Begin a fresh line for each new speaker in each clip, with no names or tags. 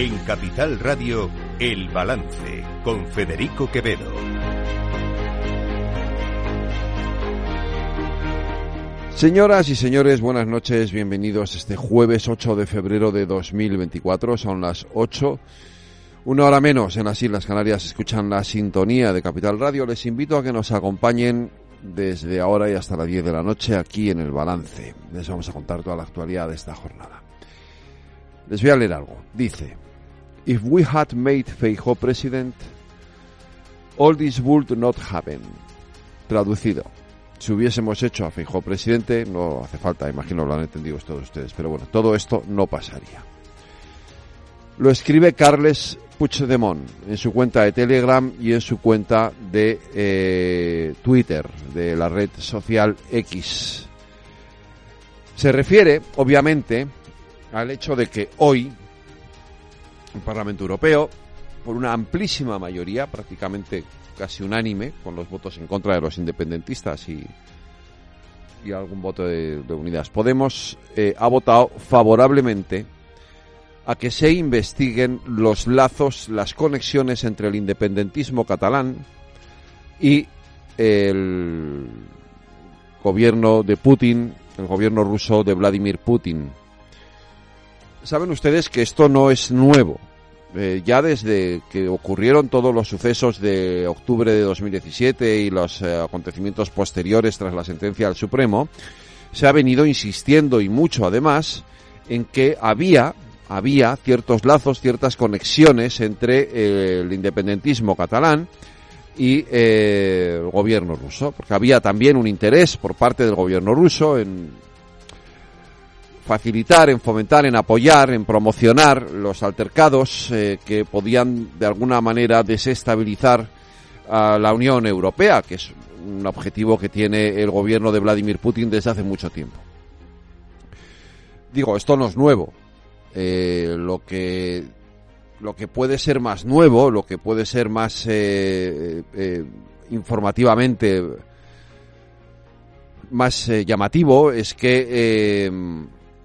En Capital Radio, El Balance, con Federico Quevedo.
Señoras y señores, buenas noches, bienvenidos este jueves 8 de febrero de 2024, son las 8, una hora menos en las Islas Canarias, escuchan la sintonía de Capital Radio, les invito a que nos acompañen desde ahora y hasta las 10 de la noche aquí en El Balance, les vamos a contar toda la actualidad de esta jornada. Les voy a leer algo, dice, If we had made Feijóo president, all this would not happen. Traducido. Si hubiésemos hecho a Feijóo presidente, no hace falta, imagino lo han entendido todos ustedes, pero bueno, todo esto no pasaría. Lo escribe Carles Puigdemont en su cuenta de Telegram y en su cuenta de eh, Twitter, de la red social X. Se refiere, obviamente, al hecho de que hoy el Parlamento Europeo, por una amplísima mayoría, prácticamente casi unánime, con los votos en contra de los independentistas y, y algún voto de, de Unidas Podemos, eh, ha votado favorablemente a que se investiguen los lazos, las conexiones entre el independentismo catalán y el gobierno de Putin, el gobierno ruso de Vladimir Putin. Saben ustedes que esto no es nuevo. Eh, ya desde que ocurrieron todos los sucesos de octubre de 2017 y los eh, acontecimientos posteriores tras la sentencia del Supremo, se ha venido insistiendo y mucho además en que había había ciertos lazos, ciertas conexiones entre eh, el independentismo catalán y el gobierno ruso, porque había también un interés por parte del gobierno ruso en facilitar, en fomentar, en apoyar, en promocionar los altercados eh, que podían de alguna manera desestabilizar a la Unión Europea, que es un objetivo que tiene el gobierno de Vladimir Putin desde hace mucho tiempo. Digo, esto no es nuevo. Eh, lo que lo que puede ser más nuevo, lo que puede ser más eh, eh, informativamente más llamativo es que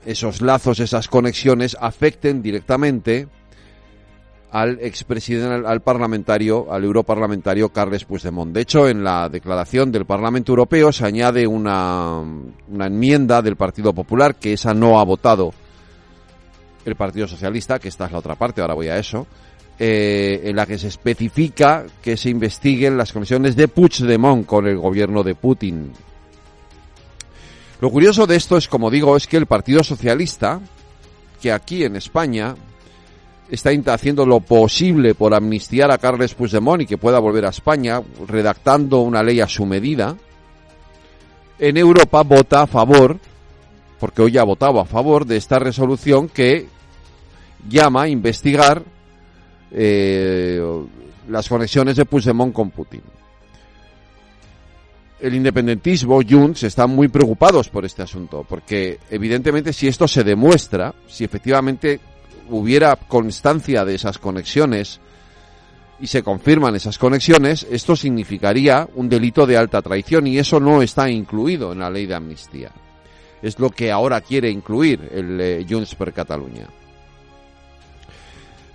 esos lazos, esas conexiones afecten directamente al expresidente, al, parlamentario, al europarlamentario Carles Puigdemont. De hecho, en la declaración del Parlamento Europeo se añade una, una enmienda del Partido Popular que esa no ha votado el Partido Socialista, que esta es la otra parte, ahora voy a eso, eh, en la que se especifica que se investiguen las conexiones de Puigdemont con el gobierno de Putin. Lo curioso de esto es, como digo, es que el Partido Socialista, que aquí en España está haciendo lo posible por amnistiar a Carles Puigdemont y que pueda volver a España, redactando una ley a su medida, en Europa vota a favor, porque hoy ha votado a favor de esta resolución que llama a investigar eh, las conexiones de Puigdemont con Putin. El independentismo, Junts, están muy preocupados por este asunto, porque evidentemente si esto se demuestra, si efectivamente hubiera constancia de esas conexiones y se confirman esas conexiones, esto significaría un delito de alta traición y eso no está incluido en la ley de amnistía. Es lo que ahora quiere incluir el eh, Junts per Catalunya.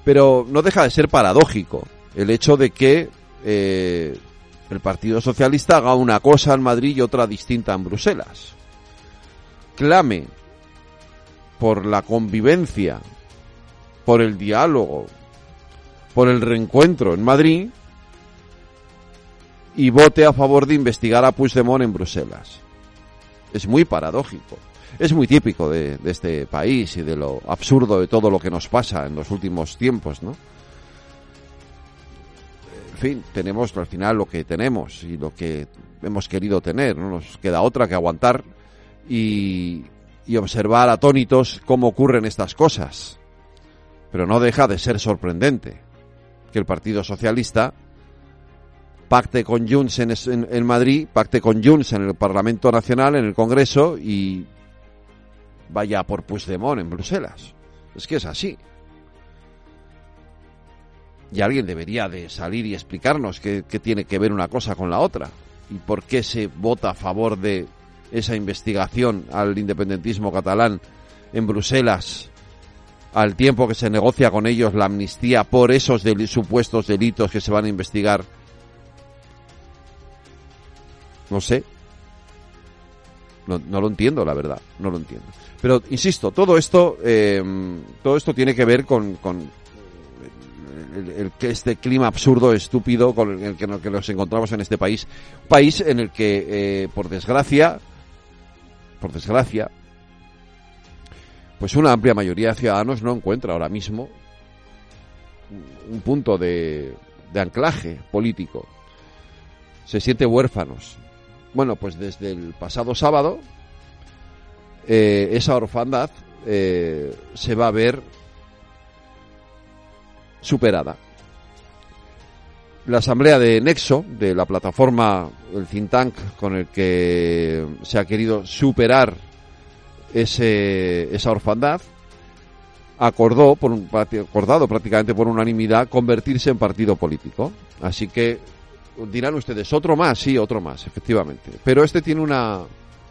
Pero no deja de ser paradójico el hecho de que eh, el Partido Socialista haga una cosa en Madrid y otra distinta en Bruselas. Clame por la convivencia, por el diálogo, por el reencuentro en Madrid y vote a favor de investigar a Puigdemont en Bruselas. Es muy paradójico. Es muy típico de, de, este país y de lo absurdo de todo lo que nos pasa en los últimos tiempos, ¿no? En fin, tenemos al final lo que tenemos y lo que hemos querido tener. No nos queda otra que aguantar y, y observar atónitos cómo ocurren estas cosas. Pero no deja de ser sorprendente que el Partido Socialista pacte con Junts en, en, en, Madrid, pacte con Junts en el Parlamento Nacional, en el Congreso y vaya por Puigdemont en Bruselas. Es que es así. Y alguien debería de salir y explicarnos qué, qué, tiene que ver una cosa con la otra y por qué se vota a favor de esa investigación al independentismo catalán en Bruselas al tiempo que se negocia con ellos la amnistía por esos supuestos delitos que se van a investigar. No sé. No, lo entiendo, la verdad. No lo entiendo. Pero, insisto, todo esto, eh, todo esto tiene que ver con, con el, este clima absurdo, estúpido con el que, nos encontramos en este país. país en el que, eh, por desgracia, por desgracia, pues una amplia mayoría de ciudadanos no encuentra ahora mismo un punto de, anclaje político. Se siente huérfanos. Bueno, pues desde el pasado sábado eh, esa orfandad eh, se va a ver superada. La asamblea de Nexo, de la plataforma, el think tank con el que se ha querido superar ese, esa orfandad, acordó, por un, acordado prácticamente por unanimidad, convertirse en partido político. Así que dirán ustedes, otro más, sí, otro más, efectivamente. Pero este tiene una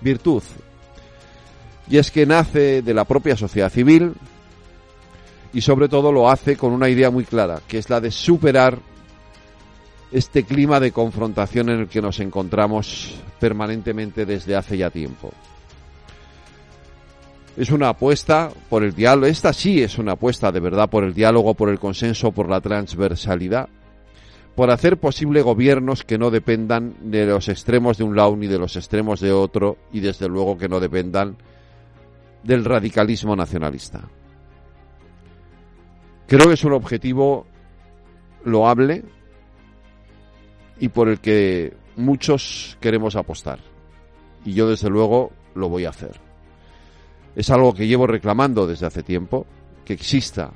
virtud, y es que nace de la propia sociedad civil y sobre todo lo hace con una idea muy clara, que es la de superar este clima de confrontación en el que nos encontramos permanentemente desde hace ya tiempo. Es una apuesta por el diálogo, esta sí es una apuesta de verdad por el diálogo, por el consenso, por la transversalidad, por hacer posible gobiernos que no dependan de los extremos de un lado ni de los extremos de otro y desde luego que no dependan del radicalismo nacionalista. Creo que es un objetivo loable y por el que muchos queremos apostar. Y yo desde luego lo voy a hacer. Es algo que llevo reclamando desde hace tiempo, que exista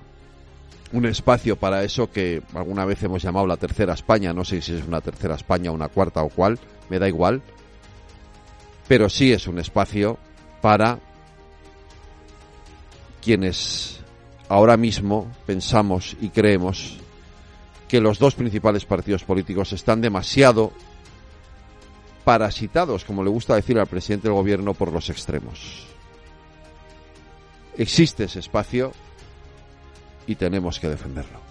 un espacio para eso que alguna vez hemos llamado la tercera España, no sé si es una tercera España, una cuarta o cuál, me da igual, pero sí es un espacio para quienes ahora mismo pensamos y creemos que los dos principales partidos políticos están demasiado parasitados, como le gusta decir al presidente del gobierno, por los extremos existe ese espacio y tenemos que defenderlo.